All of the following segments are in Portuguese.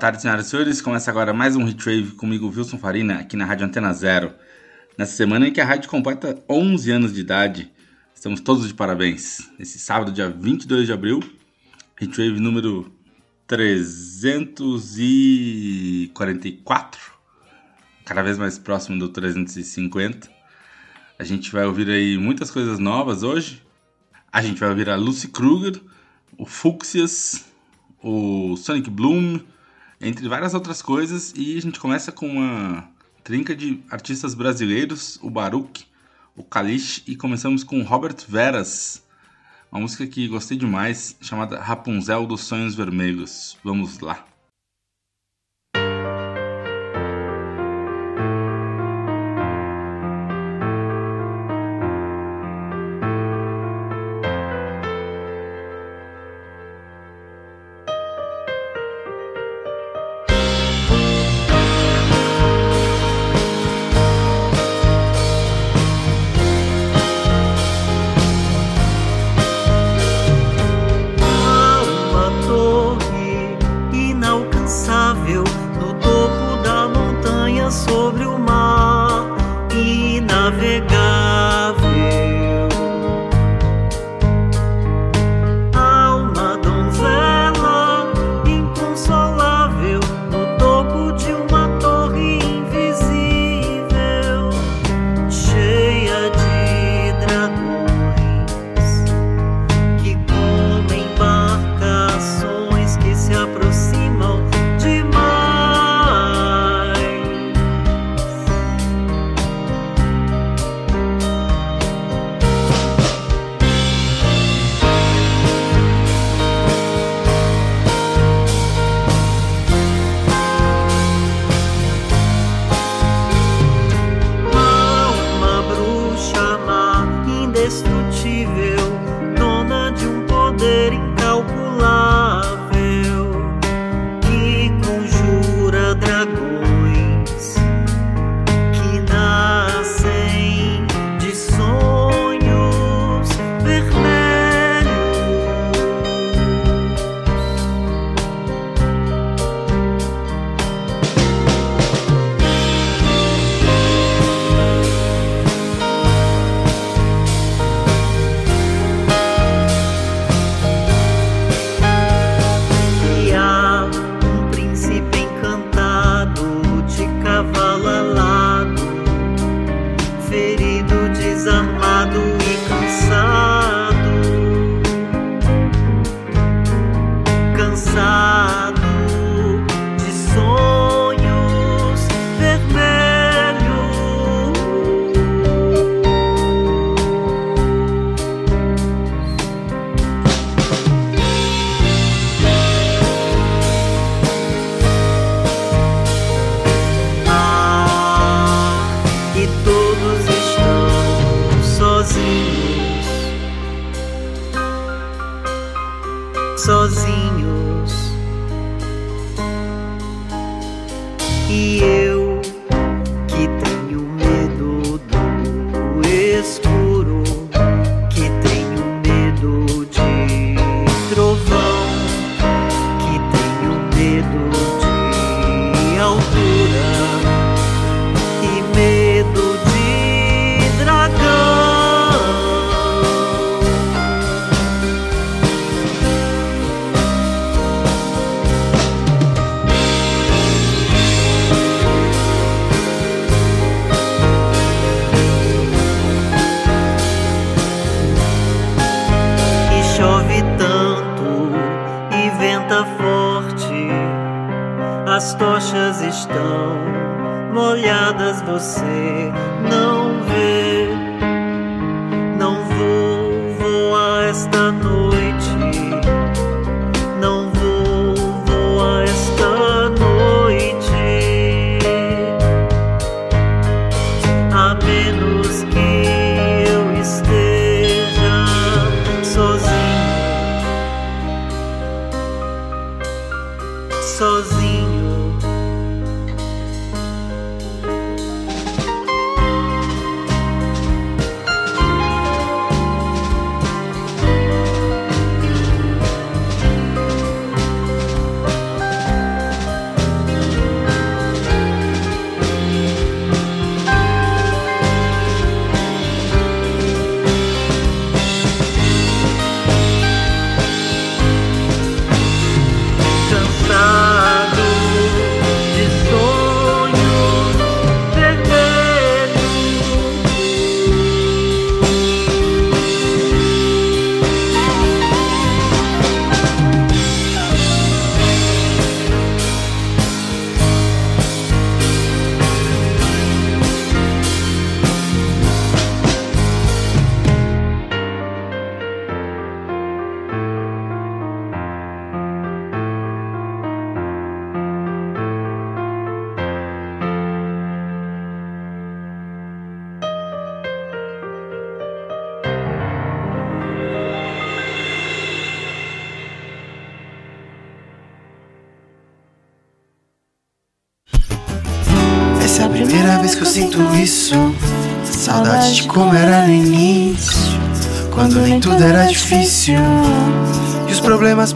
Tarde, senhoras e senhores. Começa agora mais um Retrave comigo, Wilson Farina, aqui na Rádio Antena Zero. Nessa semana em que a rádio completa 11 anos de idade, estamos todos de parabéns. Esse sábado, dia 22 de abril, Retrave número 344, cada vez mais próximo do 350. A gente vai ouvir aí muitas coisas novas hoje. A gente vai ouvir a Lucy Kruger, o Fuxias, o Sonic Bloom, entre várias outras coisas. E a gente começa com uma trinca de artistas brasileiros, o Baruch, o Kalish, e começamos com Robert Veras, uma música que gostei demais, chamada Rapunzel dos Sonhos Vermelhos. Vamos lá.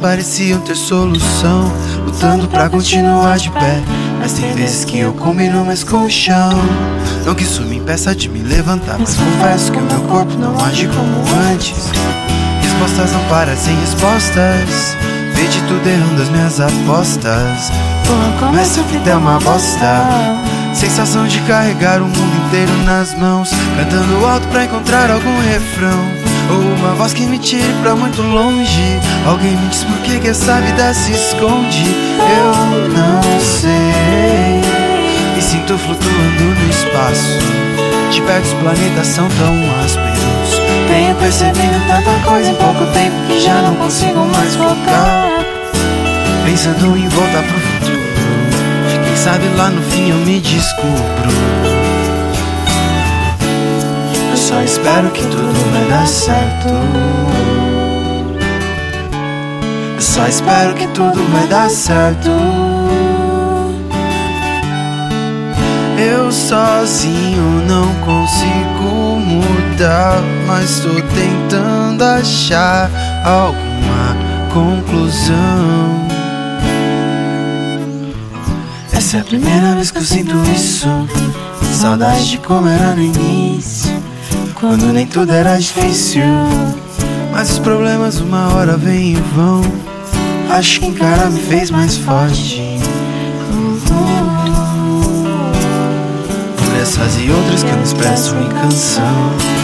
Pareciam ter solução. Lutando pra continuar de pé. Mas tem vezes que eu combino mais com o chão. Não que isso me impeça de me levantar. Mas confesso que o meu corpo não age como antes. Respostas não parecem respostas. Vê de tudo errando as minhas apostas. Como essa vida é uma bosta. Sensação de carregar o mundo inteiro nas mãos. Cantando alto pra encontrar algum refrão. Uma voz que me tire pra muito longe. Alguém me diz por que, que essa vida se esconde. Eu não sei. Me sinto flutuando no espaço. De perto os planetas são tão ásperos. Tenho percebido tanta coisa em pouco tempo que já não consigo mais focar. Pensando em voltar pro futuro. Quem sabe lá no fim eu me descubro. Só espero que tudo vai dar certo. Eu só espero que tudo vai dar certo. Eu sozinho não consigo mudar, mas tô tentando achar alguma conclusão. Essa é a primeira vez que eu sinto isso. Saudade de como era no início, quando nem tudo era difícil. Mas os problemas uma hora vêm e vão. Acho que encarar me fez mais forte. Por essas e outras que eu me expresso em canção.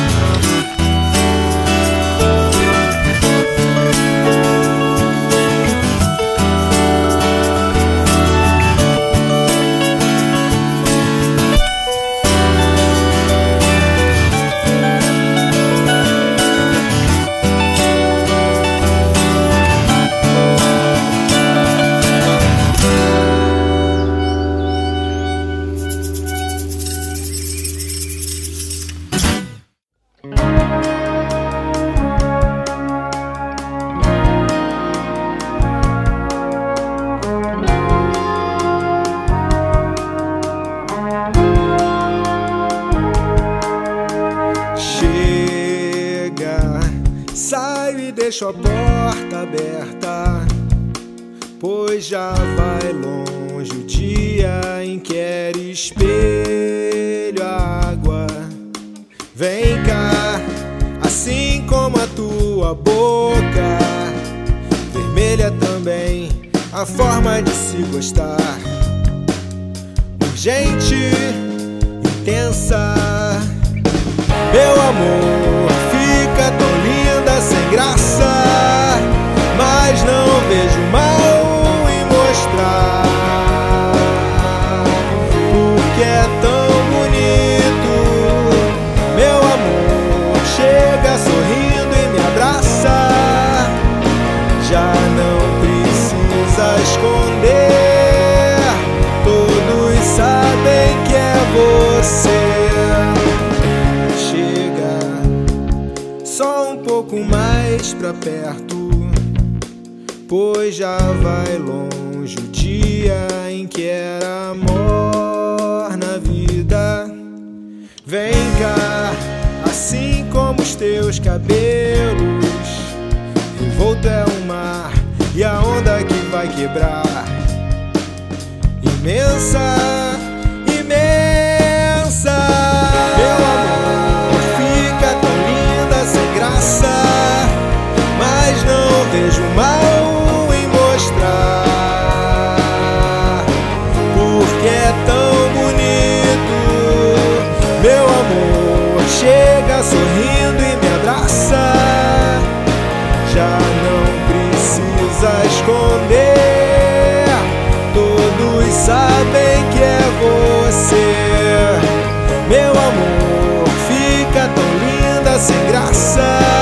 E sabem que é você. Meu amor, fica tão linda sem graça.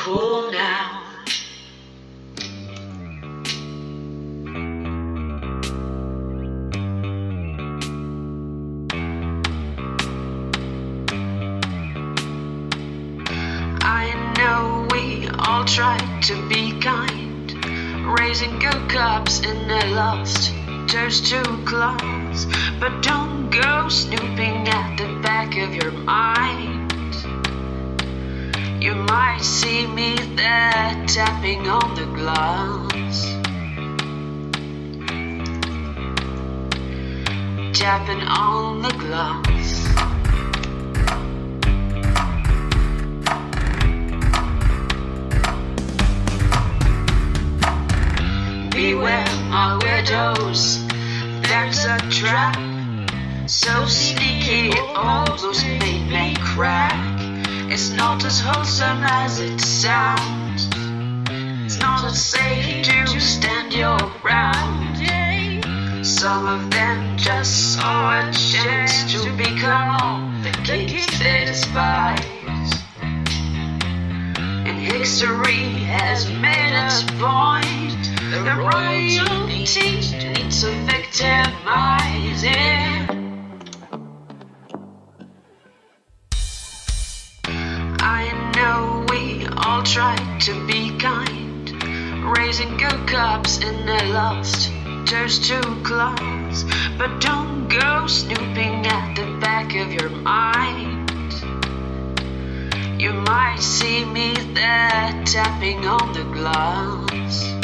cool now. tapping on the glass, tapping on the glass. Beware my widows, that's a trap. So sneaky, it almost made me crack. It's not as wholesome as it sounds know that say to stand your ground. Some of them just saw a chance to become the kings they despise. And history has made its point. The royalty needs to victimize it. lost, just two close. But don't go snooping at the back of your mind. You might see me there tapping on the glass.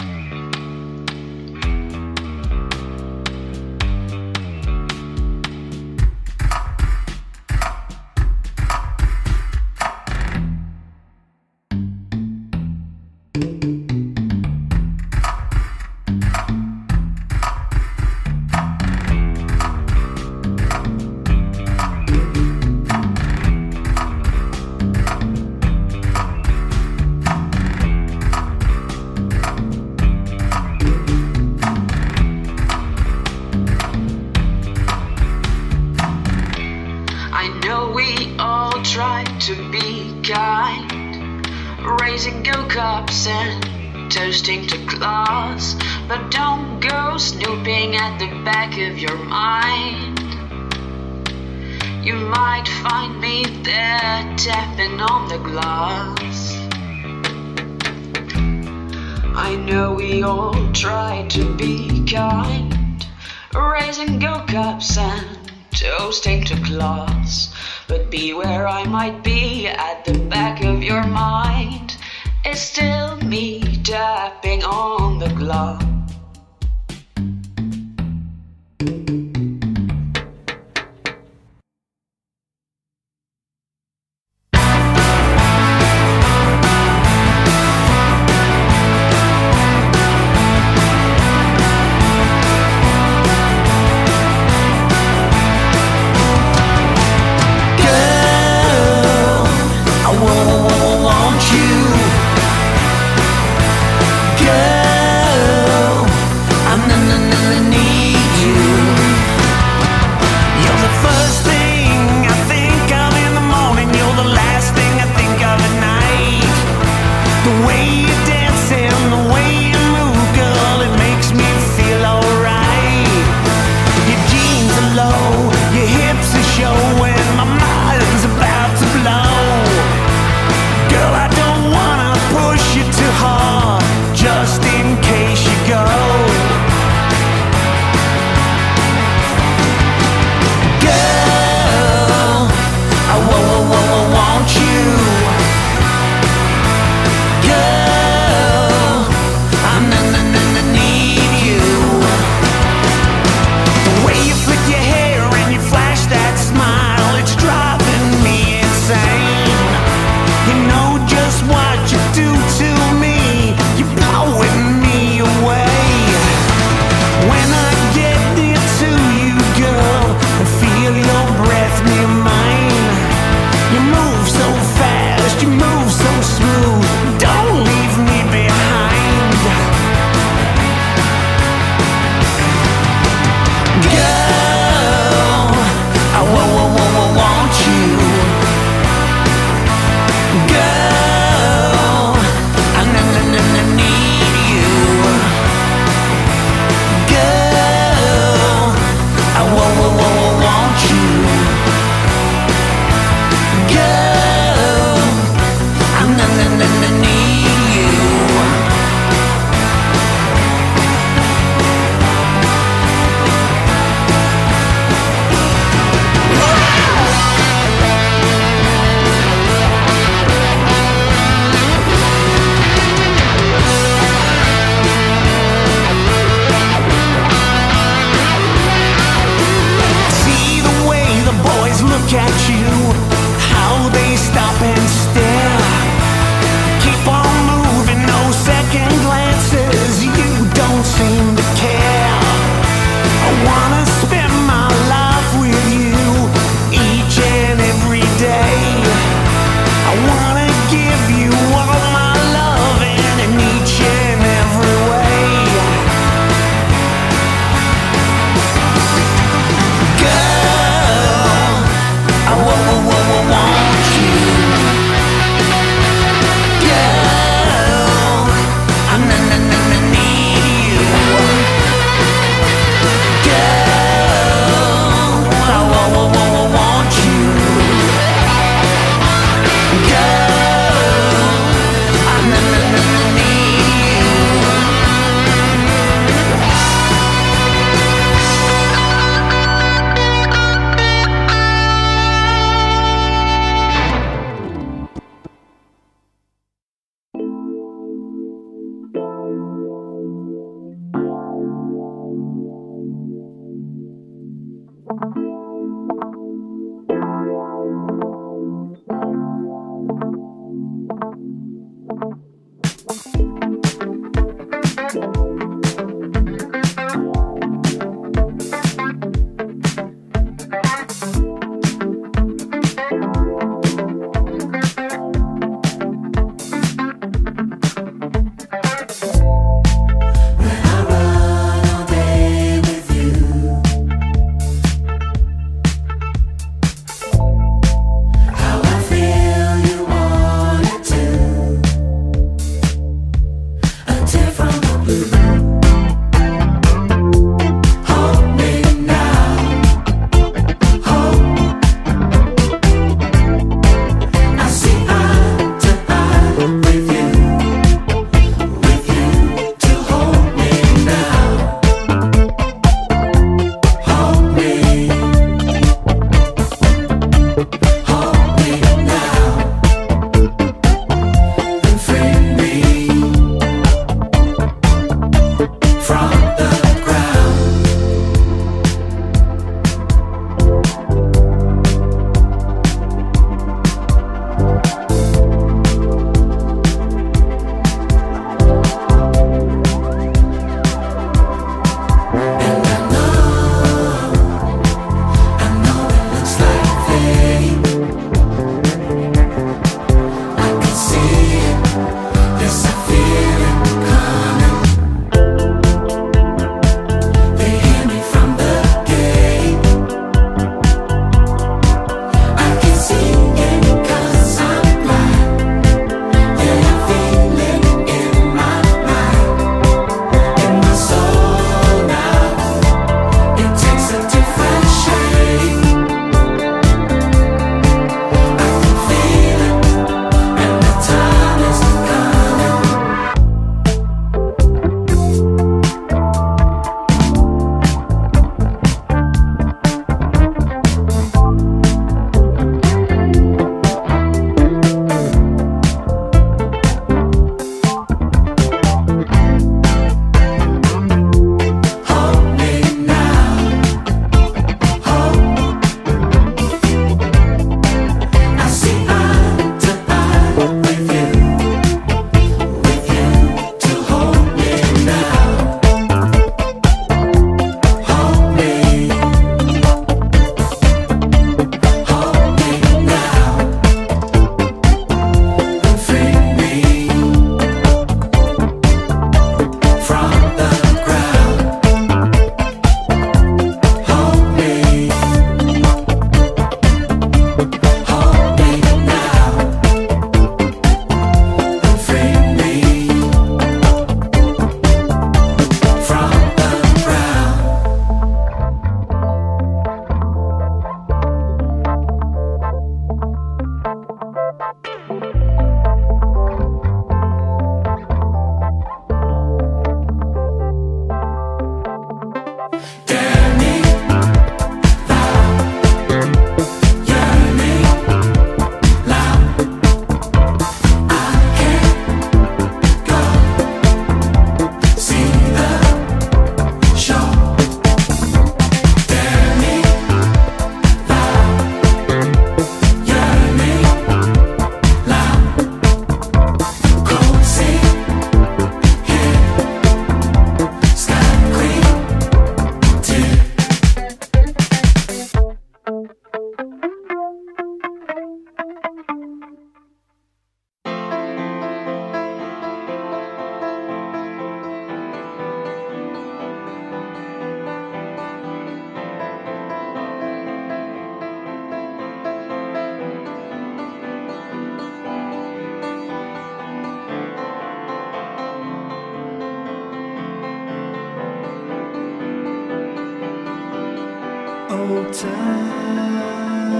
Time.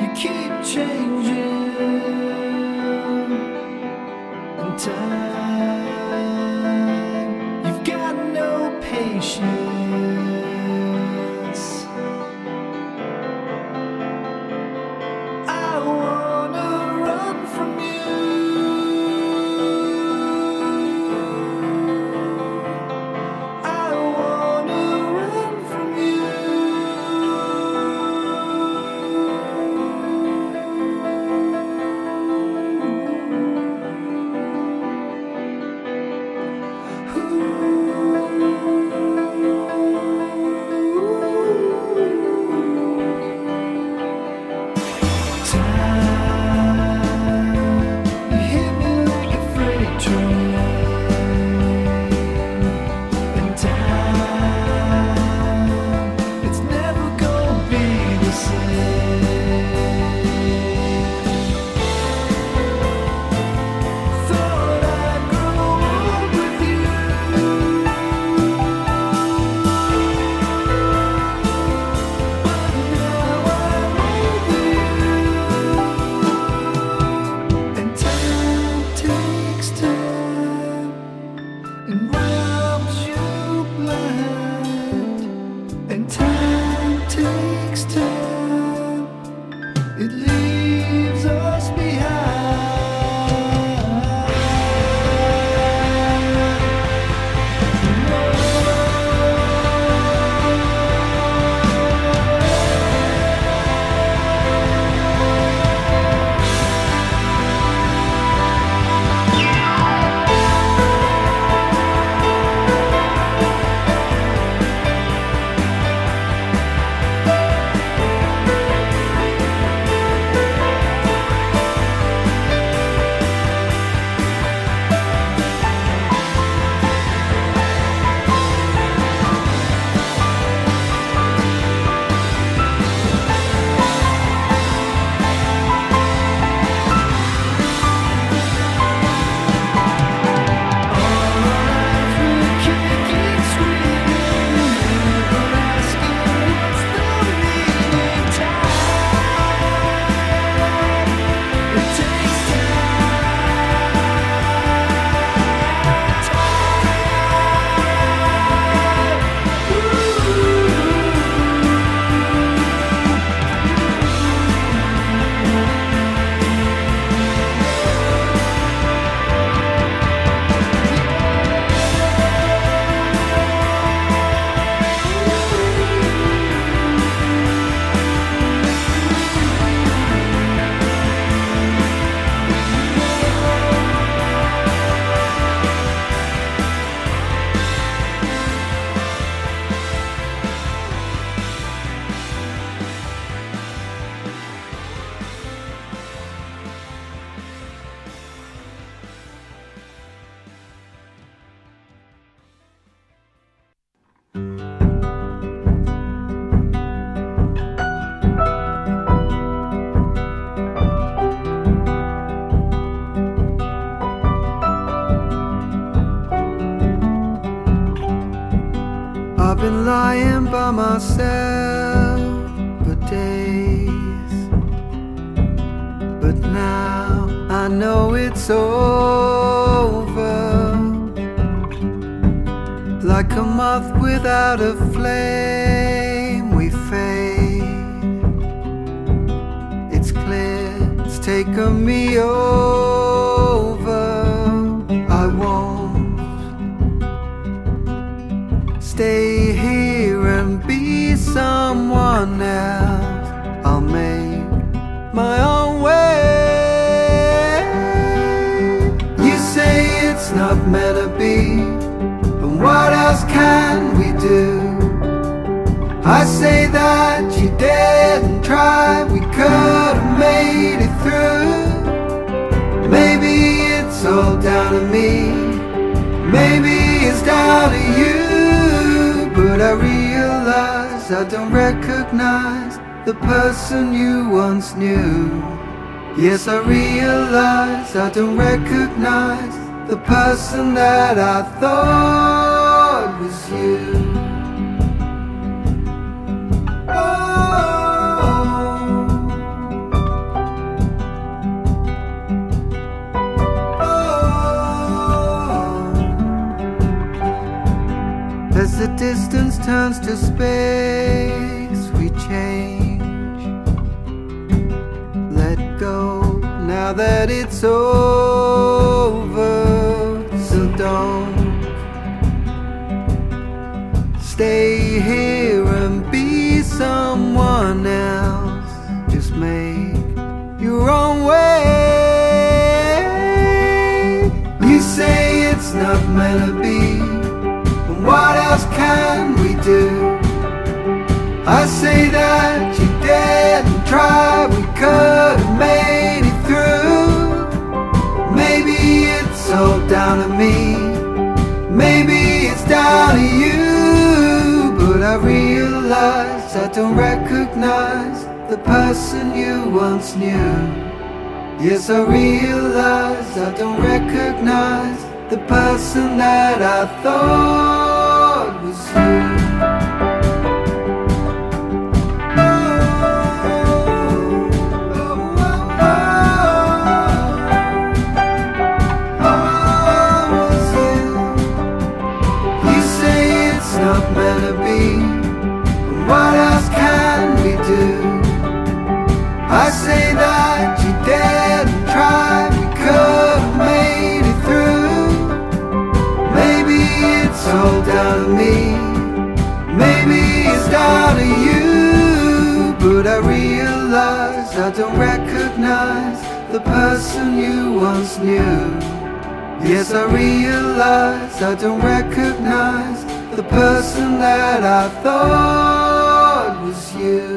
You keep changing, myself for days. But now I know it's over. Like a moth without a flame, we fade. It's clear it's taken me over. I won't stay I say that you didn't try, we could have made it through. Maybe it's all down to me, maybe it's down to you. But I realize I don't recognize the person you once knew. Yes, I realize I don't recognize the person that I thought was you. Turns to space, we change. Let go now that it's over. So don't stay here and be someone else. Just make your own way. You say it's not meant to be. What else can? I say that you didn't try, we could have made it through. Maybe it's all down to me, maybe it's down to you. But I realize I don't recognize the person you once knew. Yes, I realize I don't recognize the person that I thought was you. Be. What else can we do? I say that you didn't try, we could have made it through. Maybe it's all down to me, maybe it's down to you. But I realize I don't recognize the person you once knew. Yes, I realize I don't recognize person that I thought was you.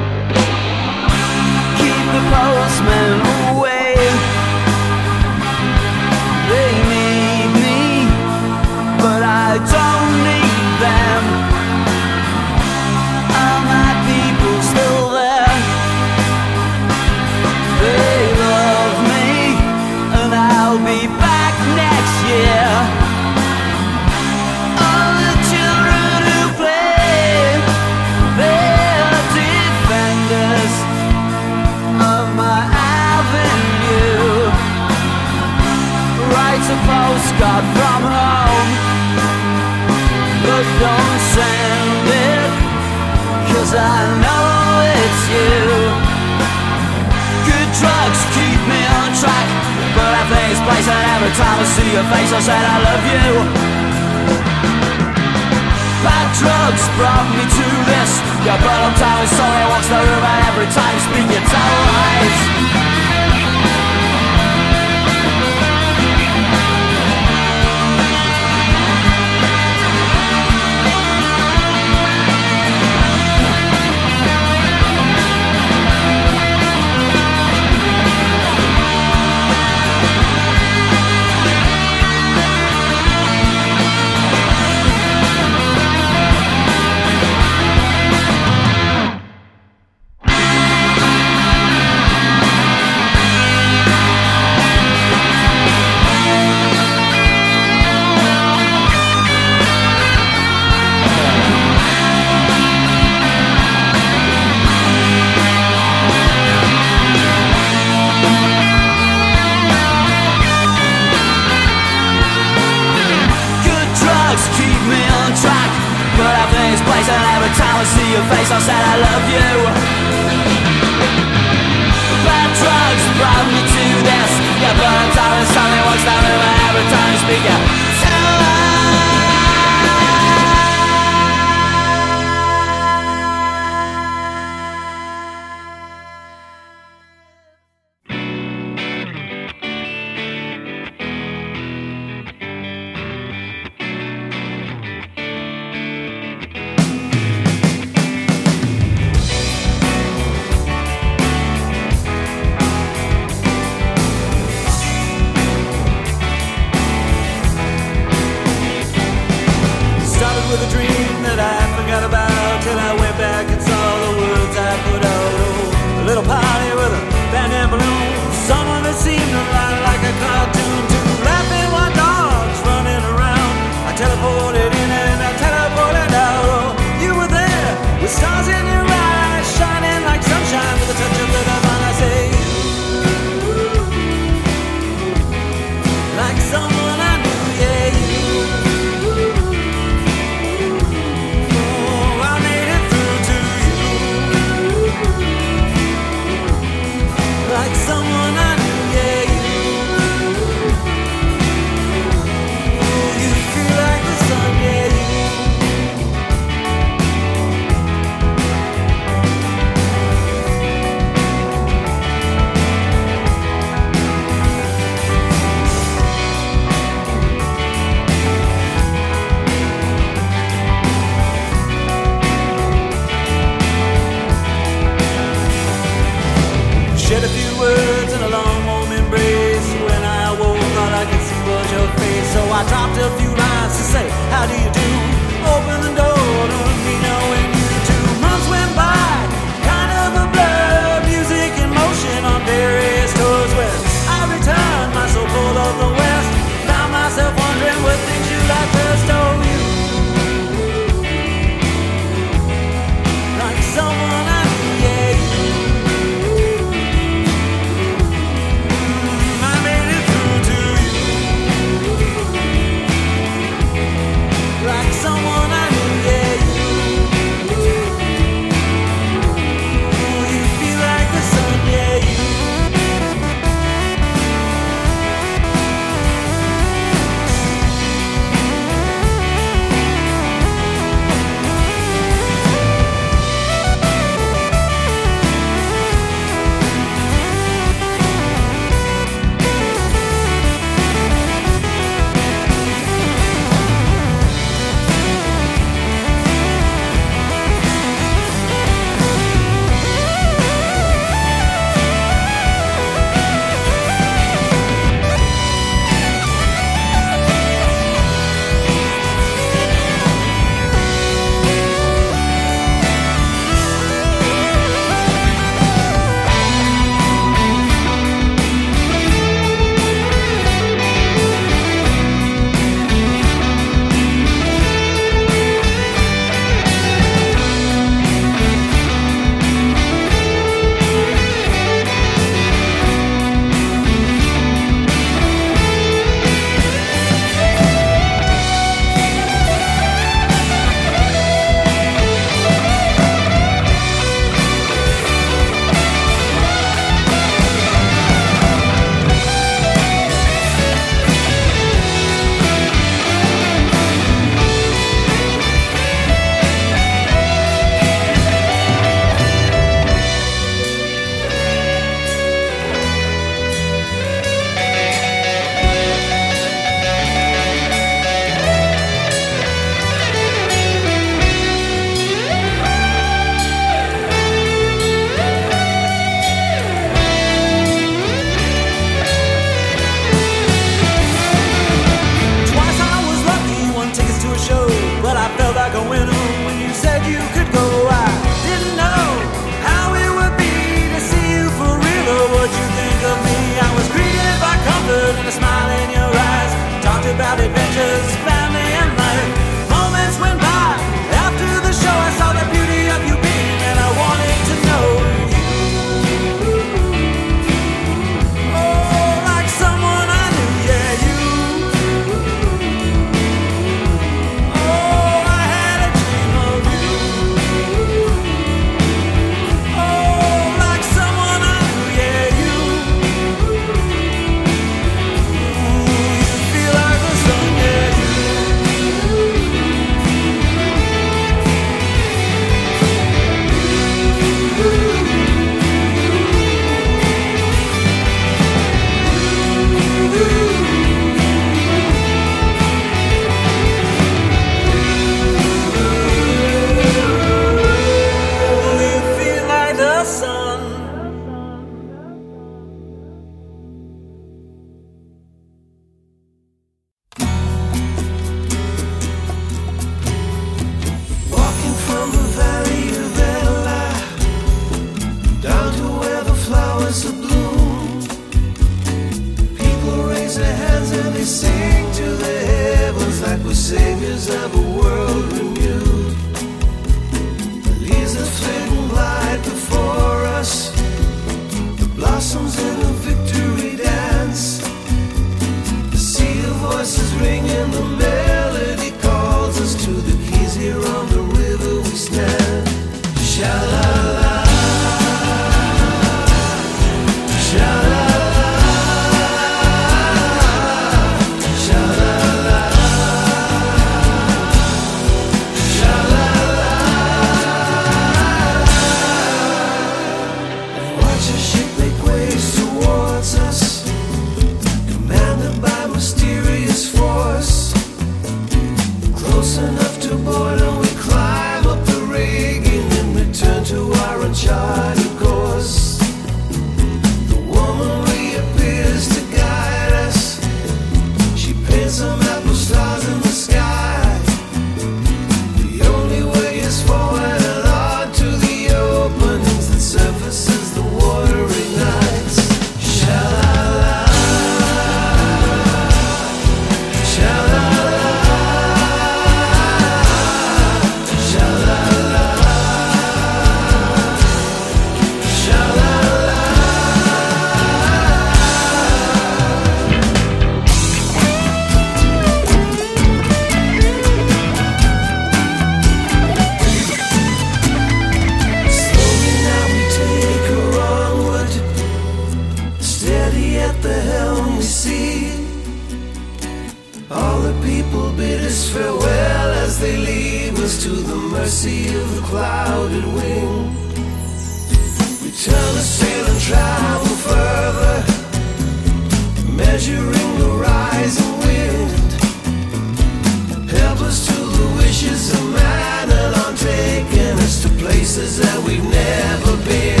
That we've never been.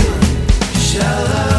Sha-la-la. Sha-la-la.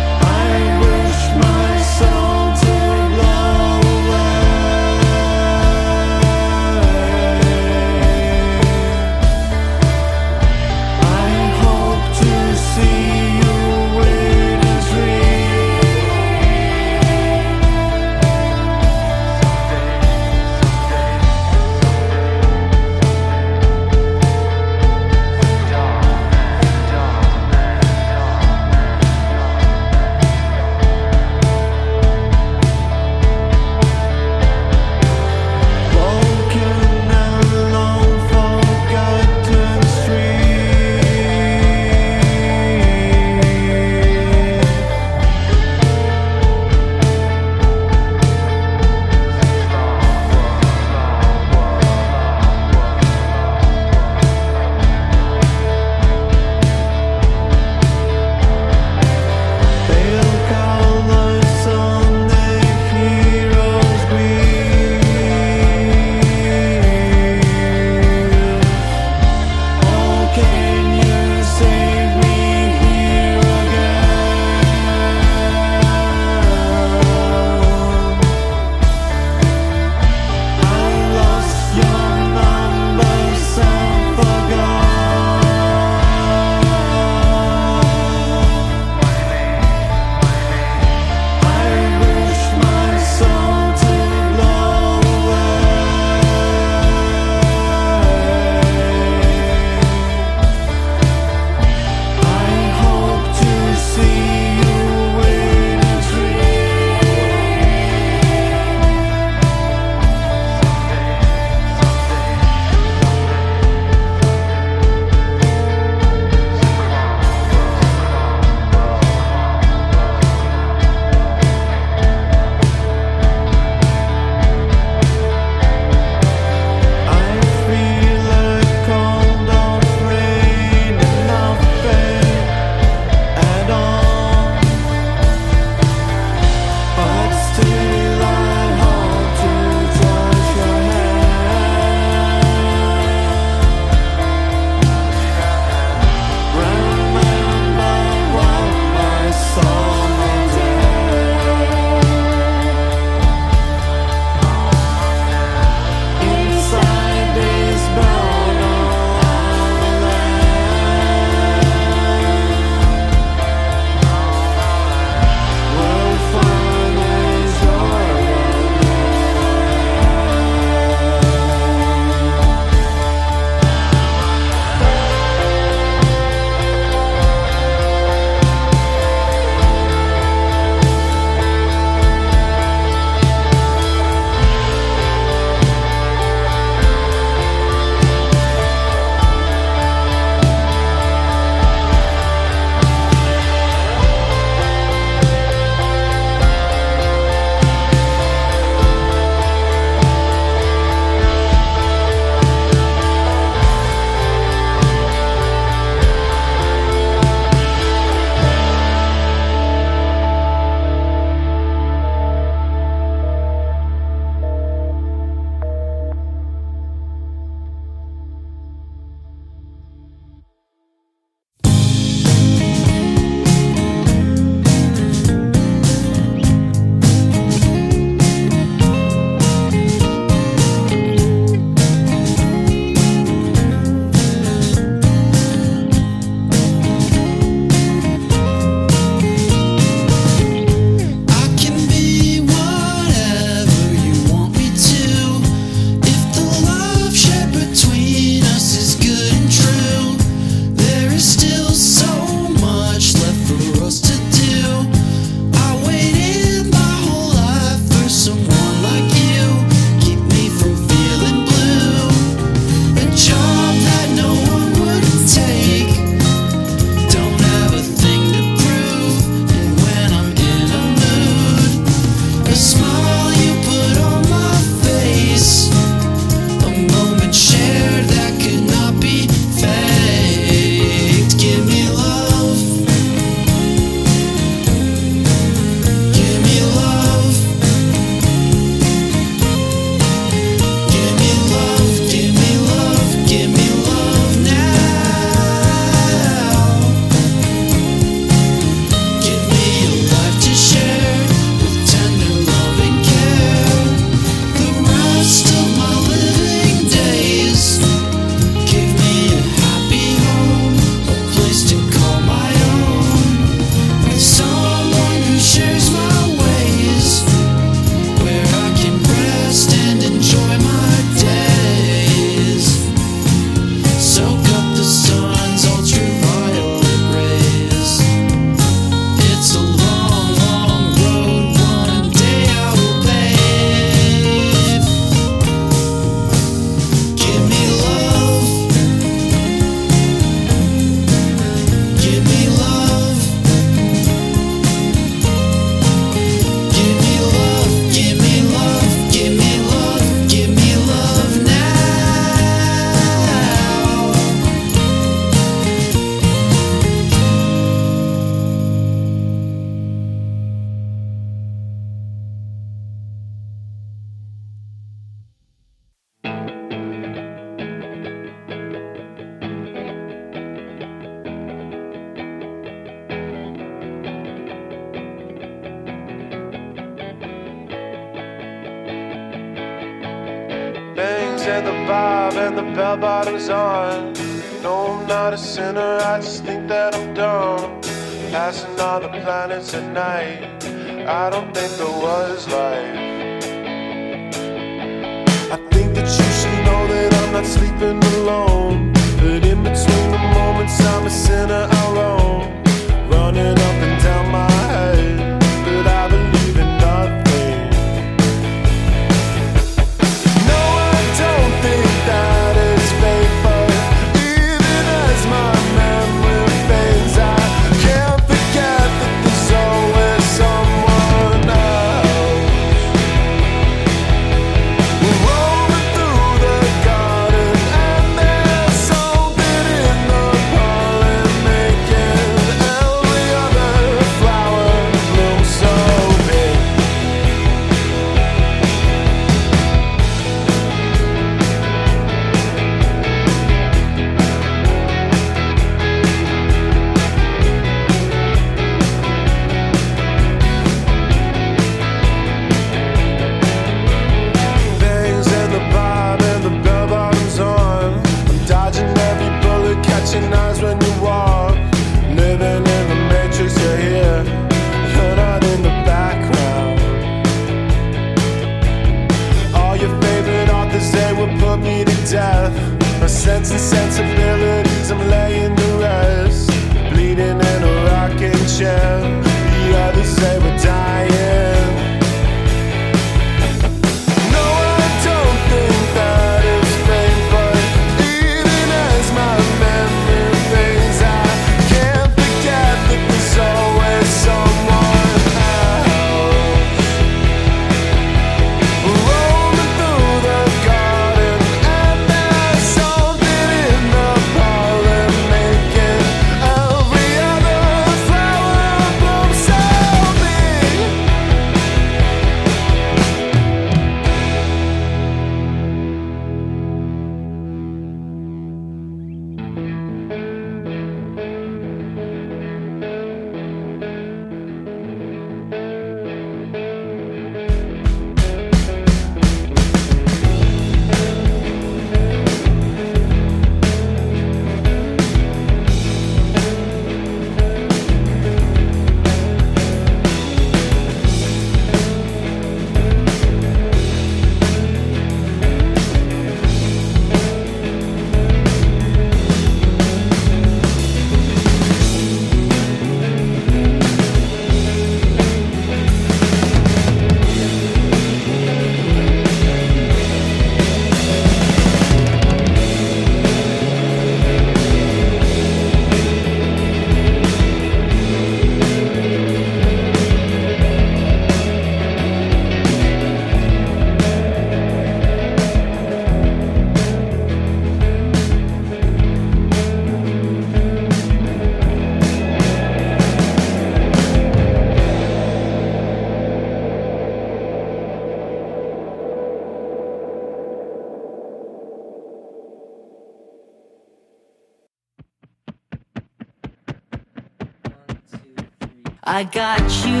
I got you.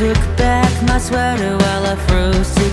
took back my sweater while I froze to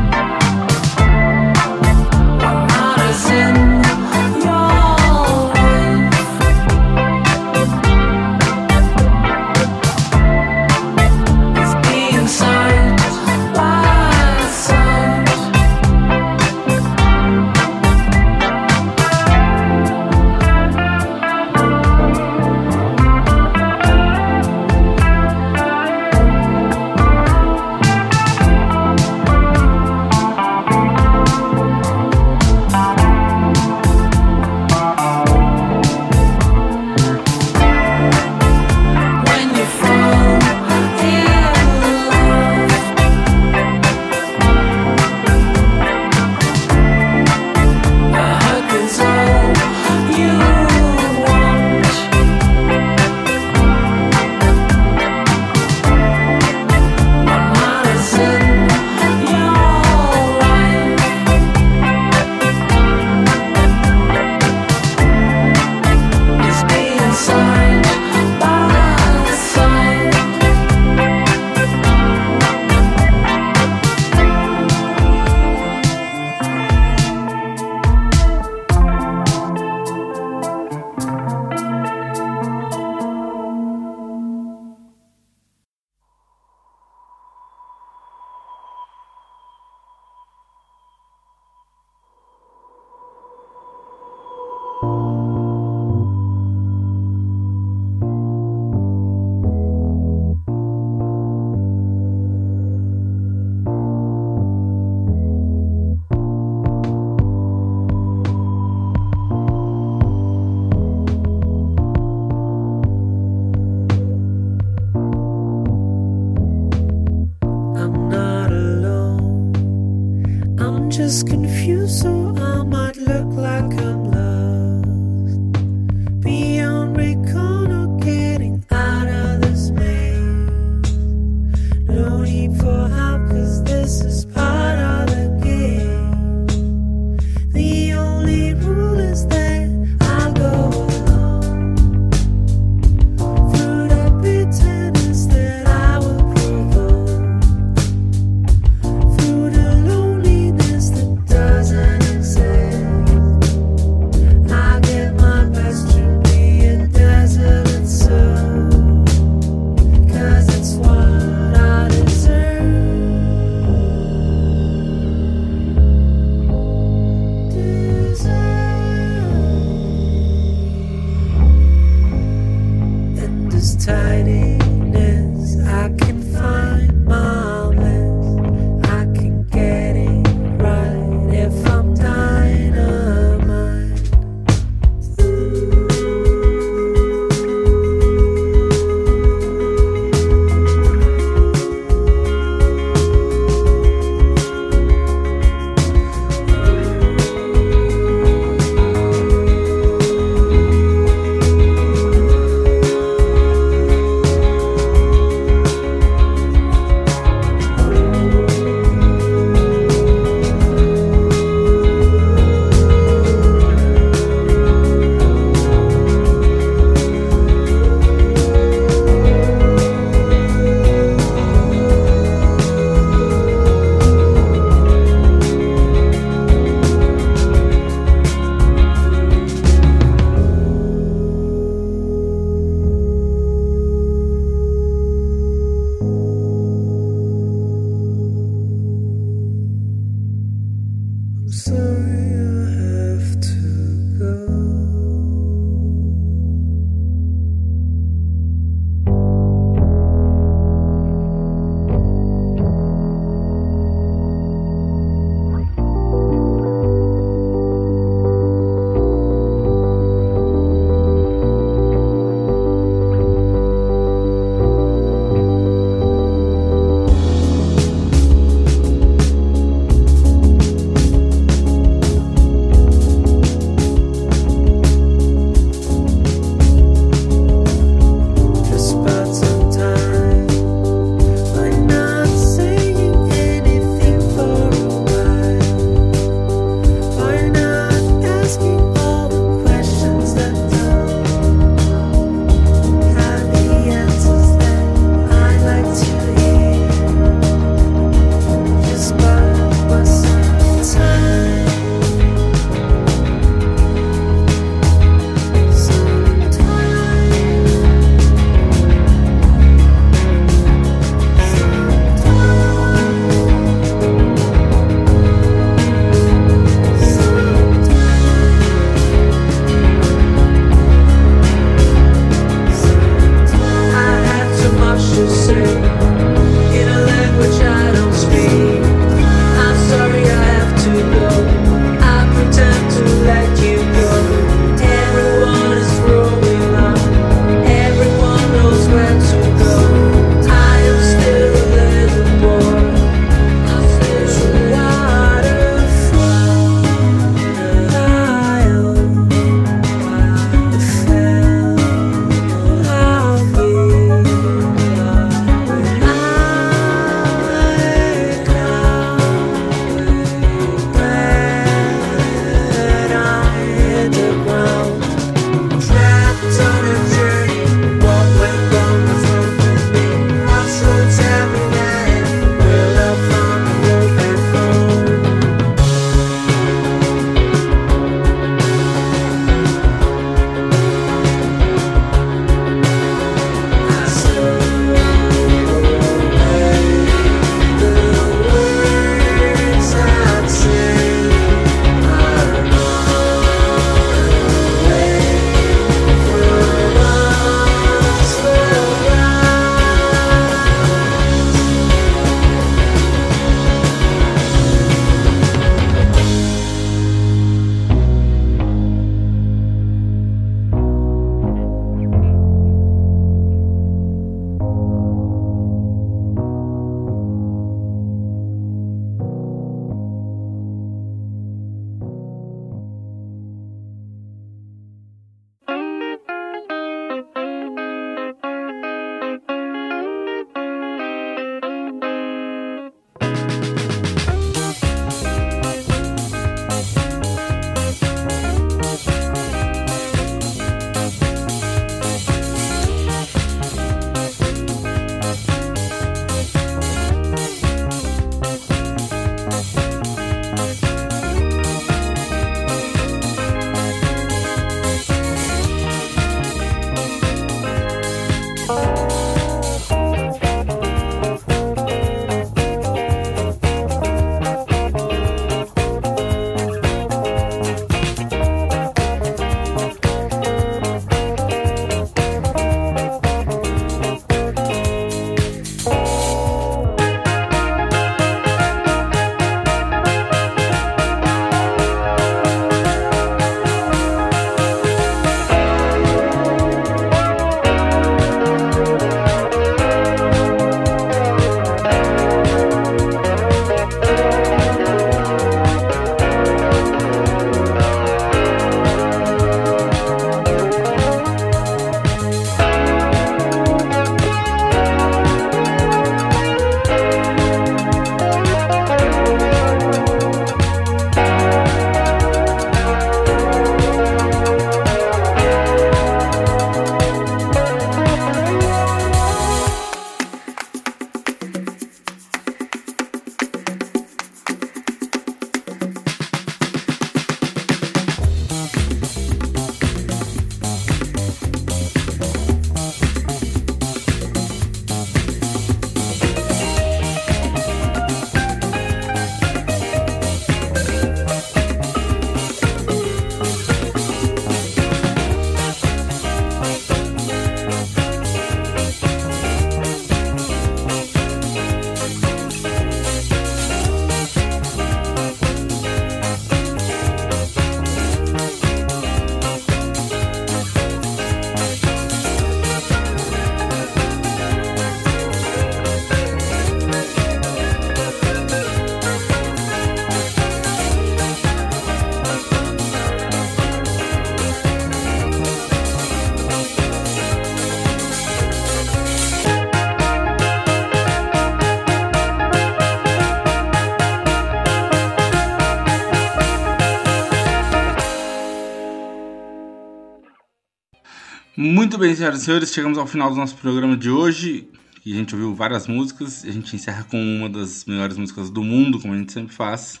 Muito bem, senhoras e senhores, chegamos ao final do nosso programa de hoje. E a gente ouviu várias músicas. A gente encerra com uma das melhores músicas do mundo, como a gente sempre faz.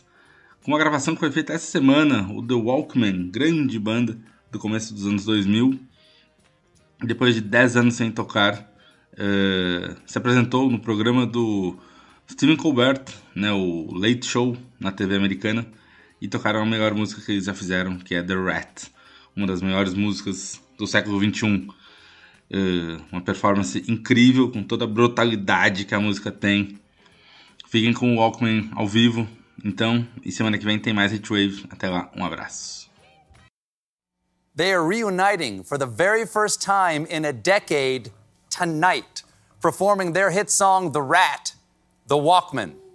Com uma gravação que foi feita essa semana, o The Walkman, grande banda do começo dos anos 2000. Depois de 10 anos sem tocar, eh, se apresentou no programa do Stephen Colbert, né, o Late Show na TV americana, e tocaram a melhor música que eles já fizeram, que é The Rat, uma das melhores músicas do século XXI. Eh, uma performance incrível, com toda a brutalidade que a música tem. Fiquem com o Walkman ao vivo, então, e semana que vem tem mais Hitwave. Até lá, um abraço. They are reuniting for the very first time in a decade tonight, performing their hit song, The Rat, The Walkman.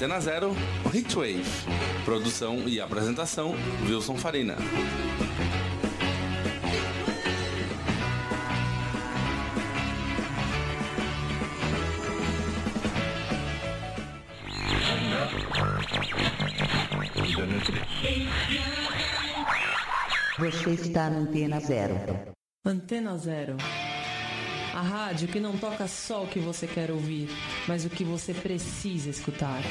Antena Zero Hitwave. Produção e apresentação Wilson Farina. Você está na Antena Zero. Antena Zero. A rádio que não toca só o que você quer ouvir, mas o que você precisa escutar.